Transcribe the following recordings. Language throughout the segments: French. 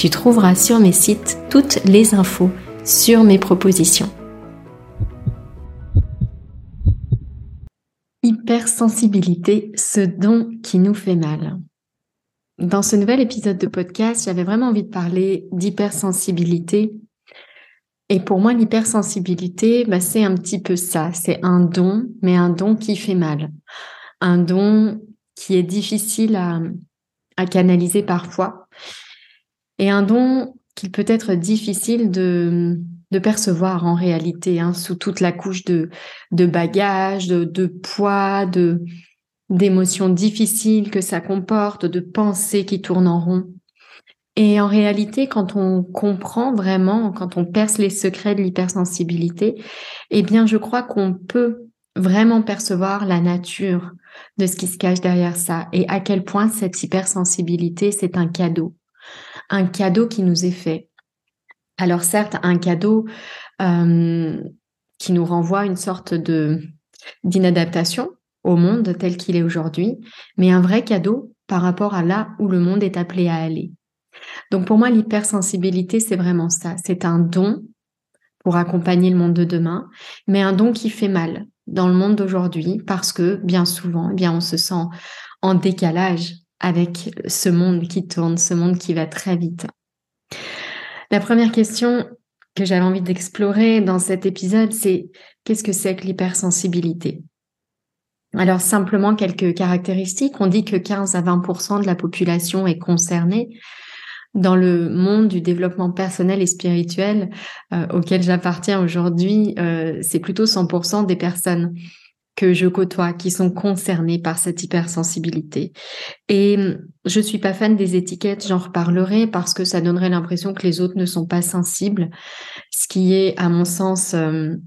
tu trouveras sur mes sites toutes les infos sur mes propositions. Hypersensibilité, ce don qui nous fait mal. Dans ce nouvel épisode de podcast, j'avais vraiment envie de parler d'hypersensibilité. Et pour moi, l'hypersensibilité, bah, c'est un petit peu ça. C'est un don, mais un don qui fait mal. Un don qui est difficile à, à canaliser parfois et un don qu'il peut être difficile de, percevoir en réalité, hein, sous toute la couche de, de bagages, de, de poids, de d'émotions difficiles que ça comporte, de pensées qui tournent en rond. Et en réalité, quand on comprend vraiment, quand on perce les secrets de l'hypersensibilité, eh bien, je crois qu'on peut vraiment percevoir la nature de ce qui se cache derrière ça et à quel point cette hypersensibilité, c'est un cadeau un cadeau qui nous est fait. Alors certes, un cadeau euh, qui nous renvoie une sorte de d'inadaptation au monde tel qu'il est aujourd'hui, mais un vrai cadeau par rapport à là où le monde est appelé à aller. Donc pour moi, l'hypersensibilité, c'est vraiment ça. C'est un don pour accompagner le monde de demain, mais un don qui fait mal dans le monde d'aujourd'hui parce que bien souvent, eh bien on se sent en décalage avec ce monde qui tourne, ce monde qui va très vite. La première question que j'avais envie d'explorer dans cet épisode, c'est qu'est-ce que c'est que l'hypersensibilité? Alors simplement quelques caractéristiques. On dit que 15 à 20% de la population est concernée. Dans le monde du développement personnel et spirituel euh, auquel j'appartiens aujourd'hui, euh, c'est plutôt 100% des personnes que je côtoie qui sont concernés par cette hypersensibilité. Et hum, je suis pas fan des étiquettes, j'en reparlerai parce que ça donnerait l'impression que les autres ne sont pas sensibles, ce qui est à mon sens hum,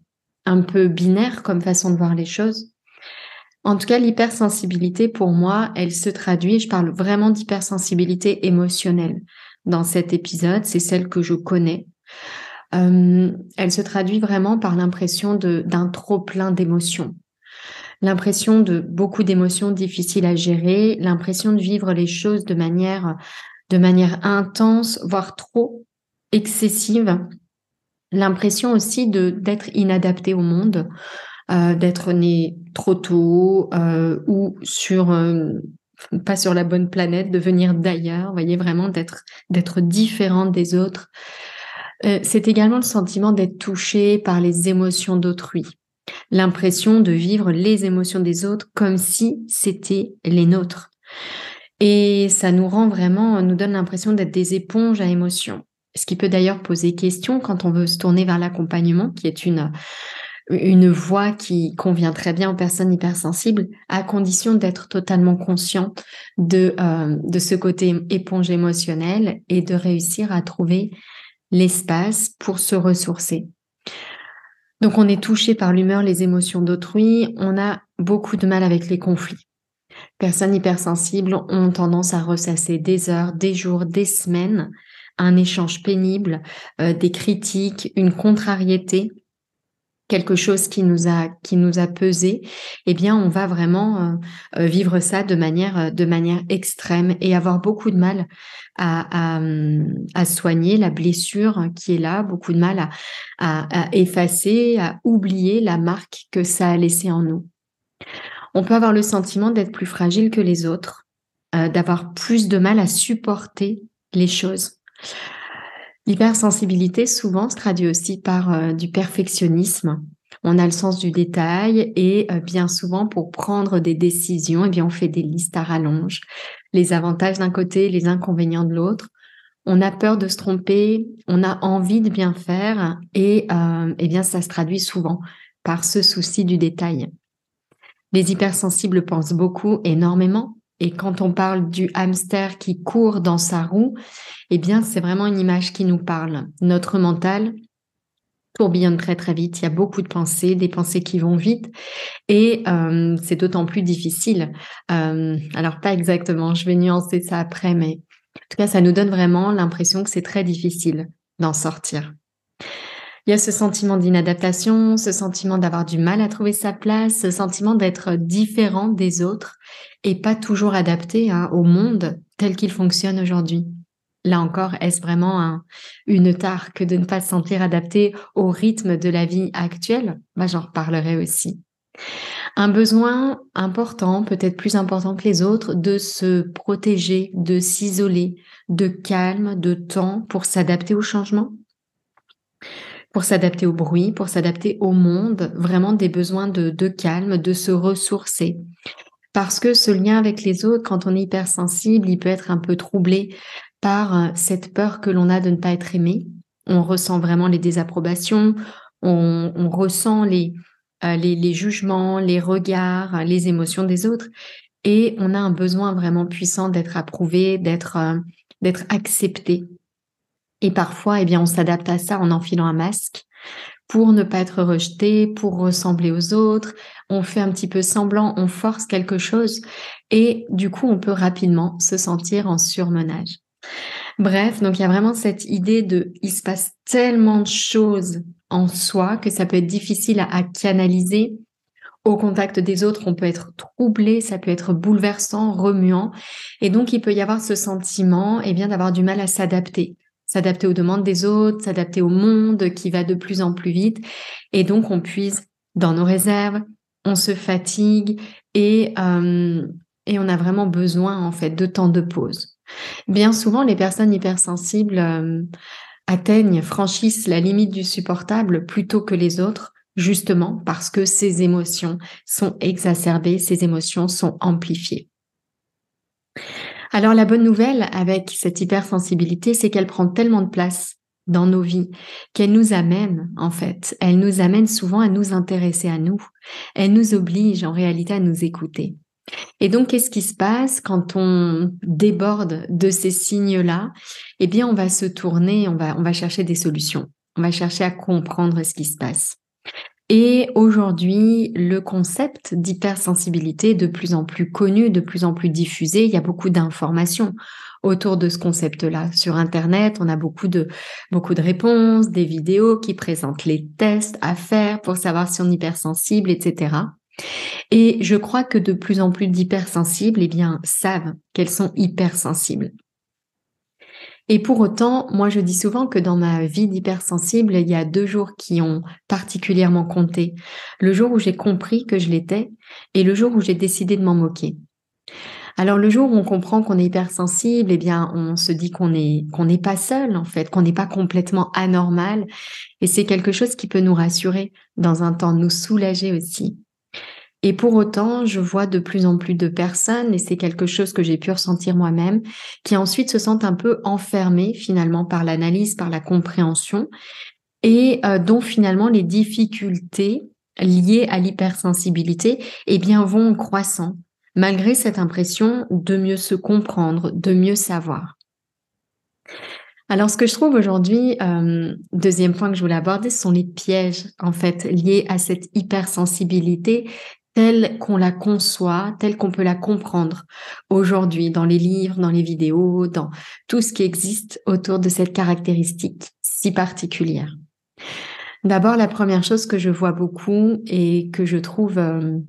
un peu binaire comme façon de voir les choses. En tout cas, l'hypersensibilité, pour moi, elle se traduit, je parle vraiment d'hypersensibilité émotionnelle dans cet épisode, c'est celle que je connais. Hum, elle se traduit vraiment par l'impression d'un trop plein d'émotions l'impression de beaucoup d'émotions difficiles à gérer, l'impression de vivre les choses de manière, de manière intense, voire trop excessive, l'impression aussi d'être inadapté au monde, euh, d'être né trop tôt euh, ou sur euh, pas sur la bonne planète, de venir d'ailleurs, voyez vraiment d'être d'être différente des autres. c'est également le sentiment d'être touché par les émotions d'autrui l'impression de vivre les émotions des autres comme si c'était les nôtres. Et ça nous rend vraiment, nous donne l'impression d'être des éponges à émotions. Ce qui peut d'ailleurs poser question quand on veut se tourner vers l'accompagnement, qui est une, une voie qui convient très bien aux personnes hypersensibles, à condition d'être totalement conscient de, euh, de ce côté éponge émotionnelle et de réussir à trouver l'espace pour se ressourcer. Donc on est touché par l'humeur, les émotions d'autrui, on a beaucoup de mal avec les conflits. Personnes hypersensibles ont tendance à ressasser des heures, des jours, des semaines. Un échange pénible, euh, des critiques, une contrariété, quelque chose qui nous a qui nous a pesé, eh bien on va vraiment euh, euh, vivre ça de manière de manière extrême et avoir beaucoup de mal à, à, soigner la blessure qui est là, beaucoup de mal à, effacer, à oublier la marque que ça a laissé en nous. On peut avoir le sentiment d'être plus fragile que les autres, euh, d'avoir plus de mal à supporter les choses. L'hypersensibilité souvent se traduit aussi par euh, du perfectionnisme. On a le sens du détail et euh, bien souvent pour prendre des décisions, eh bien on fait des listes à rallonge, les avantages d'un côté, les inconvénients de l'autre. On a peur de se tromper, on a envie de bien faire et euh, eh bien ça se traduit souvent par ce souci du détail. Les hypersensibles pensent beaucoup, énormément, et quand on parle du hamster qui court dans sa roue, eh bien, c'est vraiment une image qui nous parle. Notre mental tourbillonne très très vite. Il y a beaucoup de pensées, des pensées qui vont vite, et euh, c'est d'autant plus difficile. Euh, alors pas exactement, je vais nuancer ça après, mais en tout cas, ça nous donne vraiment l'impression que c'est très difficile d'en sortir. Il y a ce sentiment d'inadaptation, ce sentiment d'avoir du mal à trouver sa place, ce sentiment d'être différent des autres et pas toujours adapté hein, au monde tel qu'il fonctionne aujourd'hui. Là encore, est-ce vraiment une tare que de ne pas se sentir adapté au rythme de la vie actuelle? Bah, J'en reparlerai aussi. Un besoin important, peut-être plus important que les autres, de se protéger, de s'isoler, de calme, de temps pour s'adapter au changement? Pour s'adapter au bruit, pour s'adapter au monde, vraiment des besoins de, calme, de se ressourcer. Parce que ce lien avec les autres, quand on est hypersensible, il peut être un peu troublé par euh, cette peur que l'on a de ne pas être aimé. On ressent vraiment les désapprobations, on, ressent les, euh, les, jugements, les regards, les émotions des autres. Et on a un besoin vraiment puissant d'être approuvé, d'être euh, d'être accepté. Et parfois, eh bien, on s'adapte à ça en enfilant un masque pour ne pas être rejeté, pour ressembler aux autres. On fait un petit peu semblant, on force quelque chose et du coup, on peut rapidement se sentir en surmenage. Bref, donc il y a vraiment cette idée de, il se passe tellement de choses en soi que ça peut être difficile à, canaliser. Au contact des autres, on peut être troublé, ça peut être bouleversant, remuant, et donc il peut y avoir ce sentiment, eh bien, d'avoir du mal à s'adapter s'adapter aux demandes des autres, s'adapter au monde qui va de plus en plus vite. Et donc, on puise dans nos réserves, on se fatigue et, euh, et on a vraiment besoin, en fait, de temps de pause. Bien souvent, les personnes hypersensibles euh, atteignent, franchissent la limite du supportable plutôt que les autres, justement parce que ces émotions sont exacerbées, ces émotions sont amplifiées. Alors la bonne nouvelle avec cette hypersensibilité, c'est qu'elle prend tellement de place dans nos vies qu'elle nous amène, en fait, elle nous amène souvent à nous intéresser à nous. Elle nous oblige en réalité à nous écouter. Et donc, qu'est-ce qui se passe quand on déborde de ces signes-là? Eh bien, on va se tourner, on va, on va chercher des solutions. On va chercher à comprendre ce qui se passe. Et aujourd'hui, le concept d'hypersensibilité est de plus en plus connu, de plus en plus diffusé. Il y a beaucoup d'informations autour de ce concept-là. Sur Internet, on a beaucoup de, beaucoup de réponses, des vidéos qui présentent les tests à faire pour savoir si on est hypersensible, etc. Et je crois que de plus en plus d'hypersensibles, eh bien, savent qu'elles sont hypersensibles. Et pour autant, moi je dis souvent que dans ma vie d'hypersensible, il y a deux jours qui ont particulièrement compté. Le jour où j'ai compris que je l'étais et le jour où j'ai décidé de m'en moquer. Alors le jour où on comprend qu'on est hypersensible, eh bien on se dit qu'on qu'on n'est pas seul en fait, qu'on n'est pas complètement anormal et c'est quelque chose qui peut nous rassurer dans un temps, nous soulager aussi. Et pour autant, je vois de plus en plus de personnes, et c'est quelque chose que j'ai pu ressentir moi-même, qui ensuite se sentent un peu enfermées finalement par l'analyse, par la compréhension, et euh, dont finalement les difficultés liées à l'hypersensibilité eh bien, vont croissant, malgré cette impression de mieux se comprendre, de mieux savoir. Alors, ce que je trouve aujourd'hui, euh, deuxième point que je voulais aborder, ce sont les pièges, en fait, liés à cette hypersensibilité telle qu'on la conçoit, telle qu'on peut la comprendre aujourd'hui dans les livres, dans les vidéos, dans tout ce qui existe autour de cette caractéristique si particulière. D'abord, la première chose que je vois beaucoup et que je trouve euh,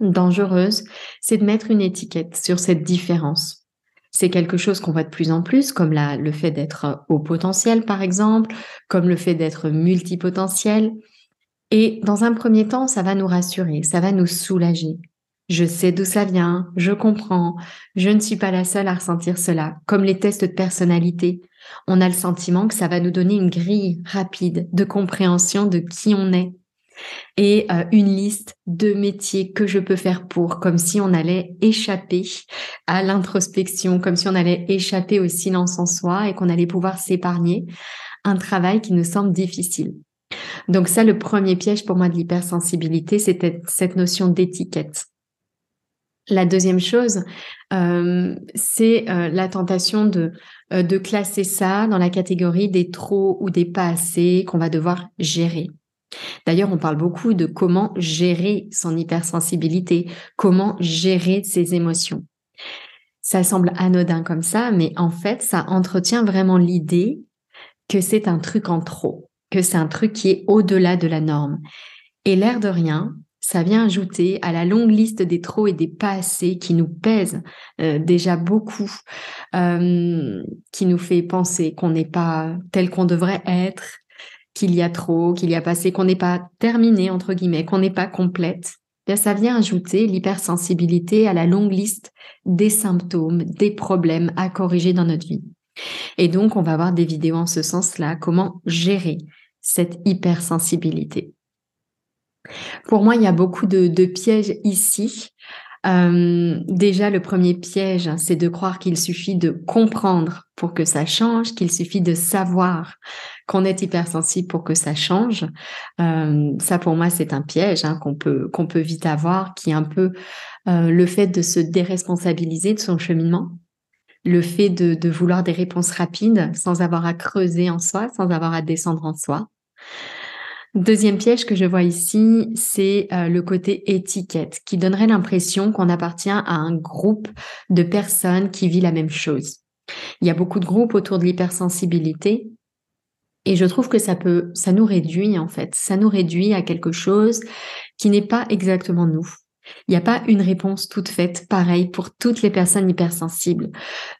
dangereuse, c'est de mettre une étiquette sur cette différence. C'est quelque chose qu'on voit de plus en plus, comme le fait d'être au potentiel, par exemple, comme le fait d'être multipotentiel. Et dans un premier temps, ça va nous rassurer, ça va nous soulager. Je sais d'où ça vient, je comprends, je ne suis pas la seule à ressentir cela, comme les tests de personnalité. On a le sentiment que ça va nous donner une grille rapide de compréhension de qui on est et euh, une liste de métiers que je peux faire pour, comme si on allait échapper à l'introspection, comme si on allait échapper au silence en soi et qu'on allait pouvoir s'épargner un travail qui nous semble difficile. Donc ça, le premier piège pour moi de l'hypersensibilité, c'était cette notion d'étiquette. La deuxième chose, euh, c'est euh, la tentation de, euh, de classer ça dans la catégorie des trop ou des pas assez qu'on va devoir gérer. D'ailleurs, on parle beaucoup de comment gérer son hypersensibilité, comment gérer ses émotions. Ça semble anodin comme ça, mais en fait, ça entretient vraiment l'idée que c'est un truc en trop que c'est un truc qui est au-delà de la norme. Et l'air de rien, ça vient ajouter à la longue liste des trop et des pas assez qui nous pèsent euh, déjà beaucoup, euh, qui nous fait penser qu'on n'est pas tel qu'on devrait être, qu'il y a trop, qu'il y a pas assez, qu'on n'est pas terminé, entre guillemets, qu'on n'est pas complète. Bien, ça vient ajouter l'hypersensibilité à la longue liste des symptômes, des problèmes à corriger dans notre vie. Et donc, on va avoir des vidéos en ce sens-là, comment gérer cette hypersensibilité. Pour moi, il y a beaucoup de, pièges ici. Euh, déjà, le premier piège, c'est de croire qu'il suffit de comprendre pour que ça change, qu'il suffit de savoir qu'on est hypersensible pour que ça change. Euh, ça, pour moi, c'est un piège hein, qu'on peut peut vite avoir, qui est un peu euh, le fait de se déresponsabiliser de son cheminement le fait de, vouloir des réponses rapides sans avoir à creuser en soi, sans avoir à descendre en soi. Deuxième piège que je vois ici, c'est euh, le côté étiquette, qui donnerait l'impression qu'on appartient à un groupe de personnes qui vit la même chose. Il y a beaucoup de groupes autour de l'hypersensibilité, et je trouve que ça peut, ça nous réduit en fait, ça nous réduit à quelque chose qui n'est pas exactement nous. Il n'y a pas une réponse toute faite, pareil pour toutes les personnes hypersensibles.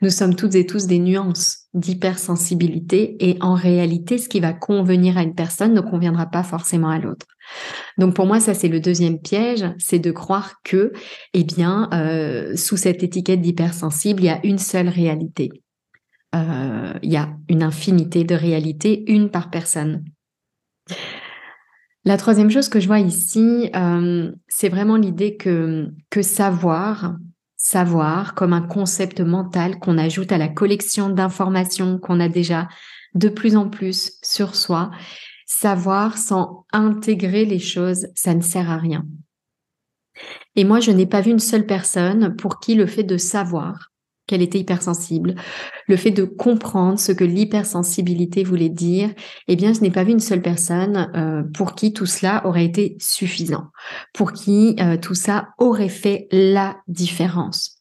Nous sommes toutes et tous des nuances d'hypersensibilité et en réalité, ce qui va convenir à une personne ne conviendra pas forcément à l'autre. Donc pour moi, ça c'est le deuxième piège, c'est de croire que, eh bien, euh, sous cette étiquette d'hypersensible, il y a une seule réalité. Euh, il y a une infinité de réalités, une par personne. La troisième chose que je vois ici, euh, c'est vraiment l'idée que, que savoir, savoir comme un concept mental qu'on ajoute à la collection d'informations qu'on a déjà de plus en plus sur soi, savoir sans intégrer les choses, ça ne sert à rien. Et moi, je n'ai pas vu une seule personne pour qui le fait de savoir qu'elle était hypersensible, le fait de comprendre ce que l'hypersensibilité voulait dire, eh bien, je n'ai pas vu une seule personne euh, pour qui tout cela aurait été suffisant, pour qui euh, tout ça aurait fait la différence.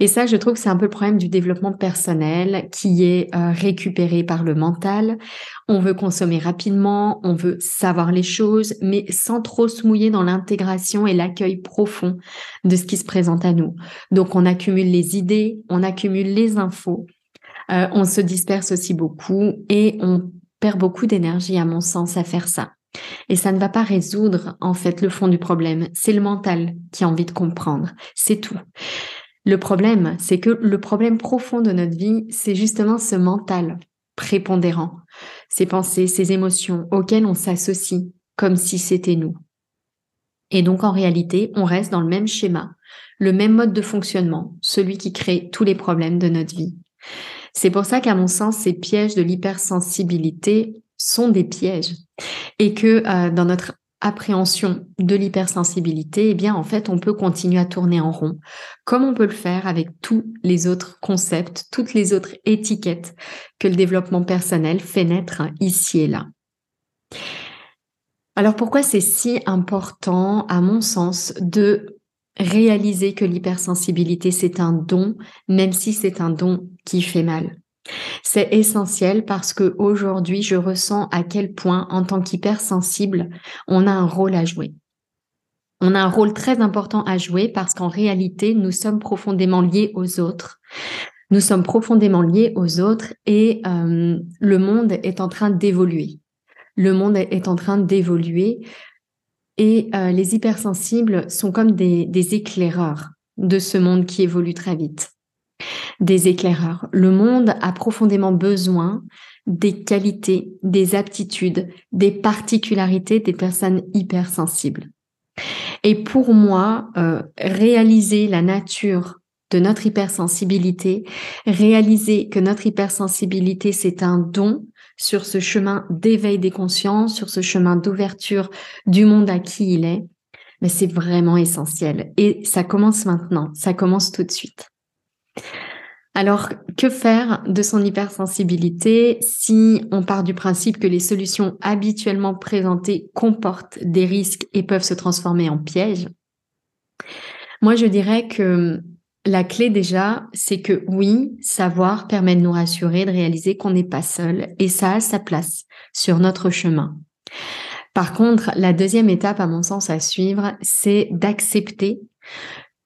Et ça, je trouve que c'est un peu le problème du développement personnel qui est euh, récupéré par le mental. On veut consommer rapidement, on veut savoir les choses, mais sans trop se mouiller dans l'intégration et l'accueil profond de ce qui se présente à nous. Donc, on accumule les idées, on accumule les infos, euh, on se disperse aussi beaucoup et on perd beaucoup d'énergie, à mon sens, à faire ça. Et ça ne va pas résoudre, en fait, le fond du problème. C'est le mental qui a envie de comprendre. C'est tout. Le problème, c'est que le problème profond de notre vie, c'est justement ce mental prépondérant, ces pensées, ces émotions auxquelles on s'associe comme si c'était nous. Et donc en réalité, on reste dans le même schéma, le même mode de fonctionnement, celui qui crée tous les problèmes de notre vie. C'est pour ça qu'à mon sens, ces pièges de l'hypersensibilité sont des pièges et que euh, dans notre appréhension de l'hypersensibilité, eh bien en fait on peut continuer à tourner en rond, comme on peut le faire avec tous les autres concepts, toutes les autres étiquettes que le développement personnel fait naître ici et là. Alors pourquoi c'est si important, à mon sens, de réaliser que l'hypersensibilité, c'est un don, même si c'est un don qui fait mal? C'est essentiel parce que aujourd'hui, je ressens à quel point, en tant qu'hypersensible, on a un rôle à jouer. On a un rôle très important à jouer parce qu'en réalité, nous sommes profondément liés aux autres. Nous sommes profondément liés aux autres et euh, le monde est en train d'évoluer. Le monde est en train d'évoluer et euh, les hypersensibles sont comme des, des éclaireurs de ce monde qui évolue très vite. Des éclaireurs. Le monde a profondément besoin des qualités, des aptitudes, des particularités des personnes hypersensibles. Et pour moi, euh, réaliser la nature de notre hypersensibilité, réaliser que notre hypersensibilité, c'est un don sur ce chemin d'éveil des consciences, sur ce chemin d'ouverture du monde à qui il est, mais c'est vraiment essentiel. Et ça commence maintenant, ça commence tout de suite. Alors, que faire de son hypersensibilité si on part du principe que les solutions habituellement présentées comportent des risques et peuvent se transformer en pièges? Moi, je dirais que la clé déjà, c'est que oui, savoir permet de nous rassurer, de réaliser qu'on n'est pas seul et ça a sa place sur notre chemin. Par contre, la deuxième étape, à mon sens, à suivre, c'est d'accepter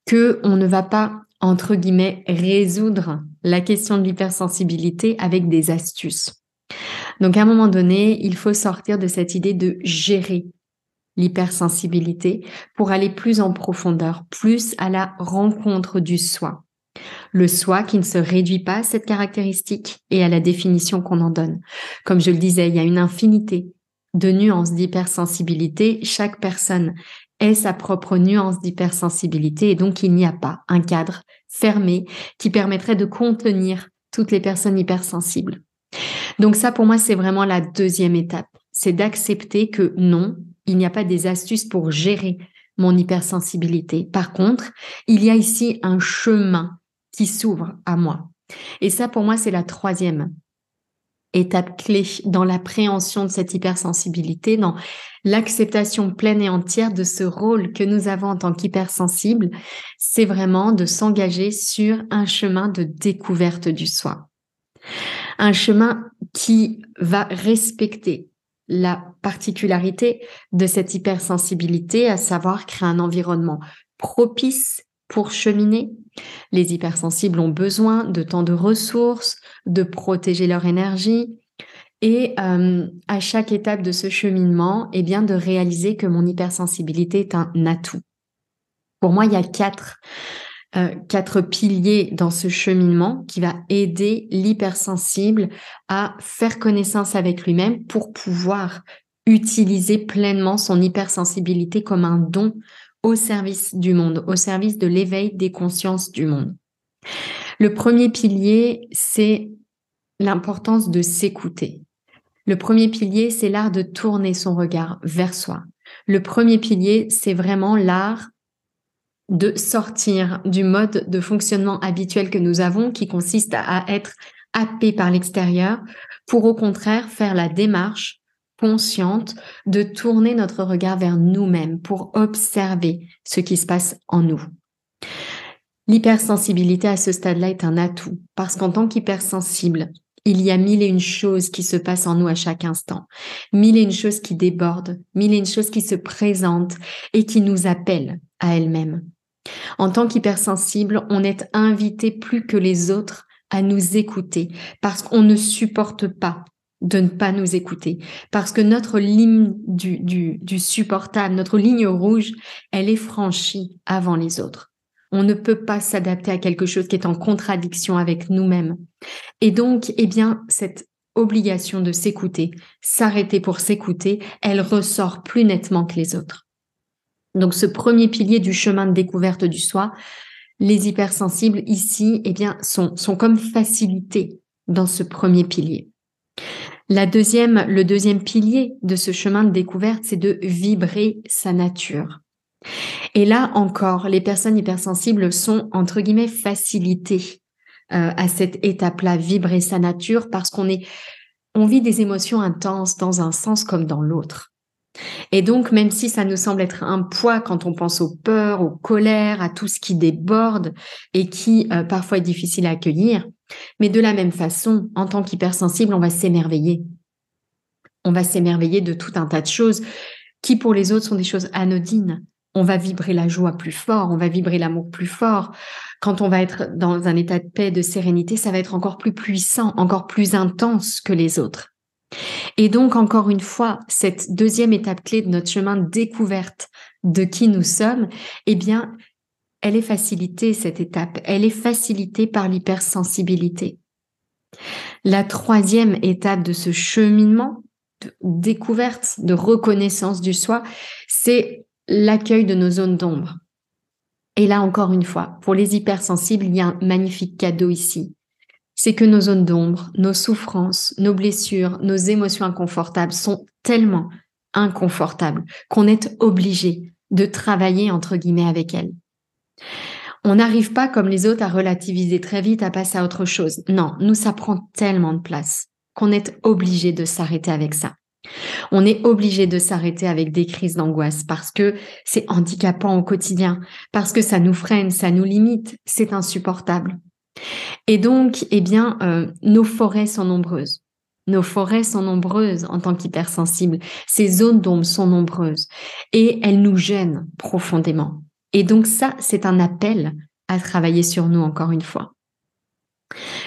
que on ne va pas entre guillemets, résoudre la question de l'hypersensibilité avec des astuces. Donc, à un moment donné, il faut sortir de cette idée de gérer l'hypersensibilité pour aller plus en profondeur, plus à la rencontre du soi. Le soi qui ne se réduit pas à cette caractéristique et à la définition qu'on en donne. Comme je le disais, il y a une infinité de nuances d'hypersensibilité. Chaque personne est sa propre nuance d'hypersensibilité et donc il n'y a pas un cadre fermé qui permettrait de contenir toutes les personnes hypersensibles. Donc ça, pour moi, c'est vraiment la deuxième étape. C'est d'accepter que non, il n'y a pas des astuces pour gérer mon hypersensibilité. Par contre, il y a ici un chemin qui s'ouvre à moi. Et ça, pour moi, c'est la troisième étape clé dans l'appréhension de cette hypersensibilité, dans l'acceptation pleine et entière de ce rôle que nous avons en tant qu'hypersensible, c'est vraiment de s'engager sur un chemin de découverte du soi. Un chemin qui va respecter la particularité de cette hypersensibilité, à savoir créer un environnement propice pour cheminer. Les hypersensibles ont besoin de temps de ressources, de protéger leur énergie et euh, à chaque étape de ce cheminement, eh bien de réaliser que mon hypersensibilité est un atout. Pour moi, il y a quatre euh, quatre piliers dans ce cheminement qui va aider l'hypersensible à faire connaissance avec lui-même pour pouvoir utiliser pleinement son hypersensibilité comme un don au service du monde, au service de l'éveil des consciences du monde. Le premier pilier, c'est l'importance de s'écouter. Le premier pilier, c'est l'art de tourner son regard vers soi. Le premier pilier, c'est vraiment l'art de sortir du mode de fonctionnement habituel que nous avons, qui consiste à être happé par l'extérieur, pour au contraire faire la démarche consciente de tourner notre regard vers nous-mêmes pour observer ce qui se passe en nous. L'hypersensibilité à ce stade-là est un atout parce qu'en tant qu'hypersensible, il y a mille et une choses qui se passent en nous à chaque instant, mille et une choses qui débordent, mille et une choses qui se présentent et qui nous appellent à elles-mêmes. En tant qu'hypersensible, on est invité plus que les autres à nous écouter parce qu'on ne supporte pas de ne pas nous écouter. Parce que notre ligne du, du, supportable, notre ligne rouge, elle est franchie avant les autres. On ne peut pas s'adapter à quelque chose qui est en contradiction avec nous-mêmes. Et donc, eh bien, cette obligation de s'écouter, s'arrêter pour s'écouter, elle ressort plus nettement que les autres. Donc, ce premier pilier du chemin de découverte du soi, les hypersensibles ici, eh bien, sont, sont comme facilités dans ce premier pilier. La deuxième, le deuxième pilier de ce chemin de découverte, c'est de vibrer sa nature. Et là encore, les personnes hypersensibles sont entre guillemets facilitées euh, à cette étape-là, vibrer sa nature, parce qu'on est, on vit des émotions intenses dans un sens comme dans l'autre. Et donc, même si ça nous semble être un poids quand on pense aux peurs, aux colères, à tout ce qui déborde et qui euh, parfois est difficile à accueillir, mais de la même façon, en tant qu'hypersensible, on va s'émerveiller. On va s'émerveiller de tout un tas de choses qui pour les autres sont des choses anodines. On va vibrer la joie plus fort, on va vibrer l'amour plus fort. Quand on va être dans un état de paix, de sérénité, ça va être encore plus puissant, encore plus intense que les autres. Et donc, encore une fois, cette deuxième étape clé de notre chemin de découverte de qui nous sommes, eh bien, elle est facilitée, cette étape. Elle est facilitée par l'hypersensibilité. La troisième étape de ce cheminement de découverte, de reconnaissance du soi, c'est l'accueil de nos zones d'ombre. Et là, encore une fois, pour les hypersensibles, il y a un magnifique cadeau ici c'est que nos zones d'ombre, nos souffrances, nos blessures, nos émotions inconfortables sont tellement inconfortables qu'on est obligé de travailler entre guillemets avec elles. On n'arrive pas comme les autres à relativiser très vite, à passer à autre chose. Non, nous, ça prend tellement de place qu'on est obligé de s'arrêter avec ça. On est obligé de s'arrêter avec des crises d'angoisse parce que c'est handicapant au quotidien, parce que ça nous freine, ça nous limite, c'est insupportable. Et donc, eh bien, euh, nos forêts sont nombreuses. Nos forêts sont nombreuses en tant qu'hypersensibles. Ces zones d'ombre sont nombreuses et elles nous gênent profondément. Et donc ça, c'est un appel à travailler sur nous encore une fois.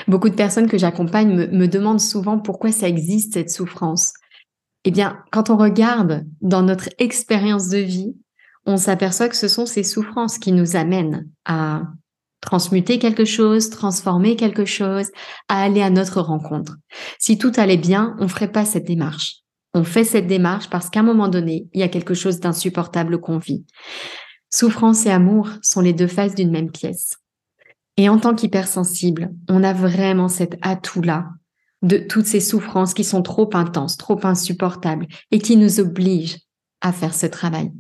Beaucoup de personnes que j'accompagne me, demandent souvent pourquoi ça existe cette souffrance. Eh bien, quand on regarde dans notre expérience de vie, on s'aperçoit que ce sont ces souffrances qui nous amènent à transmuter quelque chose, transformer quelque chose, à aller à notre rencontre. Si tout allait bien, on ferait pas cette démarche. On fait cette démarche parce qu'à un moment donné, il y a quelque chose d'insupportable qu'on vit. Souffrance et amour sont les deux faces d'une même pièce. Et en tant qu'hypersensible, on a vraiment cet atout-là de toutes ces souffrances qui sont trop intenses, trop insupportables et qui nous obligent à faire ce travail.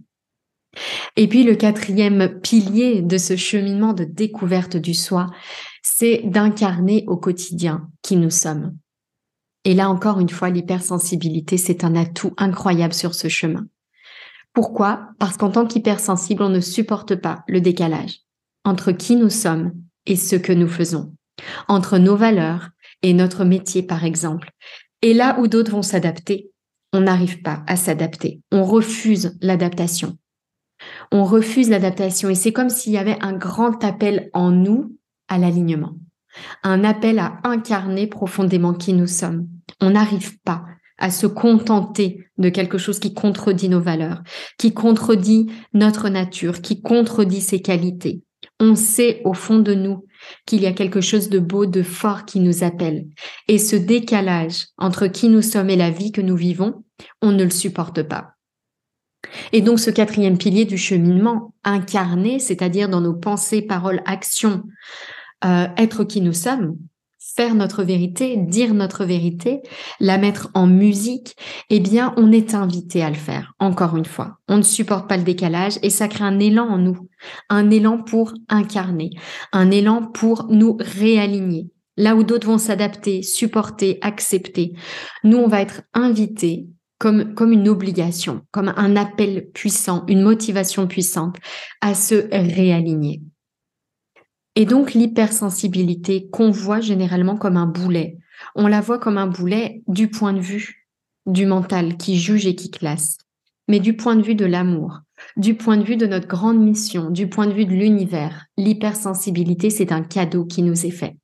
Et puis le quatrième pilier de ce cheminement de découverte du soi, c'est d'incarner au quotidien qui nous sommes. Et là encore une fois, l'hypersensibilité, c'est un atout incroyable sur ce chemin. Pourquoi? Parce qu'en tant qu'hypersensible, on ne supporte pas le décalage entre qui nous sommes et ce que nous faisons, entre nos valeurs et notre métier par exemple. Et là où d'autres vont s'adapter, on n'arrive pas à s'adapter. On refuse l'adaptation on refuse l'adaptation et c'est comme s'il y avait un grand appel en nous à l'alignement, un appel à incarner profondément qui nous sommes. On n'arrive pas à se contenter de quelque chose qui contredit nos valeurs, qui contredit notre nature, qui contredit ses qualités. On sait au fond de nous qu'il y a quelque chose de beau, de fort qui nous appelle. Et ce décalage entre qui nous sommes et la vie que nous vivons, on ne le supporte pas. Et donc ce quatrième pilier du cheminement, incarné, c'est-à-dire dans nos pensées, paroles, actions, euh, être qui nous sommes, faire notre vérité, dire notre vérité, la mettre en musique, eh bien, on est invité à le faire, encore une fois. On ne supporte pas le décalage et ça crée un élan en nous, un élan pour incarner, un élan pour nous réaligner. Là où d'autres vont s'adapter, supporter, accepter, nous, on va être invités comme, comme une obligation, comme un appel puissant, une motivation puissante à se réaligner. Et donc l'hypersensibilité qu'on voit généralement comme un boulet, on la voit comme un boulet du point de vue du mental qui juge et qui classe, mais du point de vue de l'amour, du point de vue de notre grande mission, du point de vue de l'univers. L'hypersensibilité, c'est un cadeau qui nous est fait.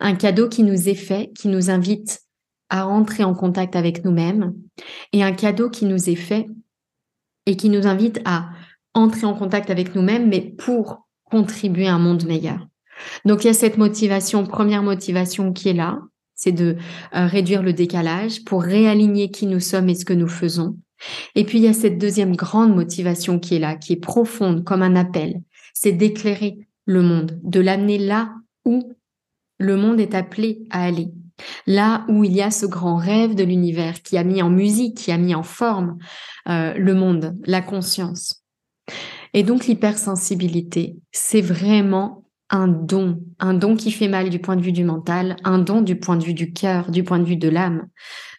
Un cadeau qui nous est fait, qui nous invite à rentrer en contact avec nous-mêmes et un cadeau qui nous est fait et qui nous invite à entrer en contact avec nous-mêmes, mais pour contribuer à un monde meilleur. Donc il y a cette motivation, première motivation qui est là, c'est de euh, réduire le décalage pour réaligner qui nous sommes et ce que nous faisons. Et puis il y a cette deuxième grande motivation qui est là, qui est profonde comme un appel, c'est d'éclairer le monde, de l'amener là où le monde est appelé à aller. Là où il y a ce grand rêve de l'univers qui a mis en musique, qui a mis en forme euh, le monde, la conscience. Et donc l'hypersensibilité, c'est vraiment un don, un don qui fait mal du point de vue du mental, un don du point de vue du cœur, du point de vue de l'âme,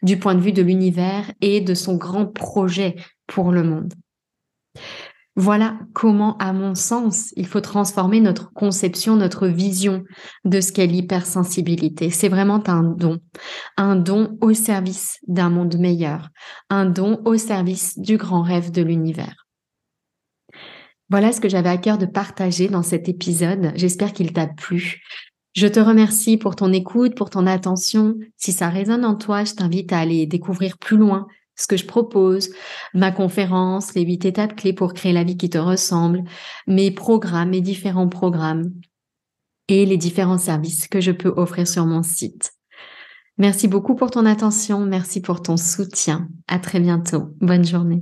du point de vue de l'univers et de son grand projet pour le monde. Voilà comment, à mon sens, il faut transformer notre conception, notre vision de ce qu'est l'hypersensibilité. C'est vraiment un don, un don au service d'un monde meilleur, un don au service du grand rêve de l'univers. Voilà ce que j'avais à cœur de partager dans cet épisode. J'espère qu'il t'a plu. Je te remercie pour ton écoute, pour ton attention. Si ça résonne en toi, je t'invite à aller découvrir plus loin ce que je propose, ma conférence, les huit étapes clés pour créer la vie qui te ressemble, mes programmes, mes différents programmes et les différents services que je peux offrir sur mon site. Merci beaucoup pour ton attention, merci pour ton soutien. À très bientôt. Bonne journée.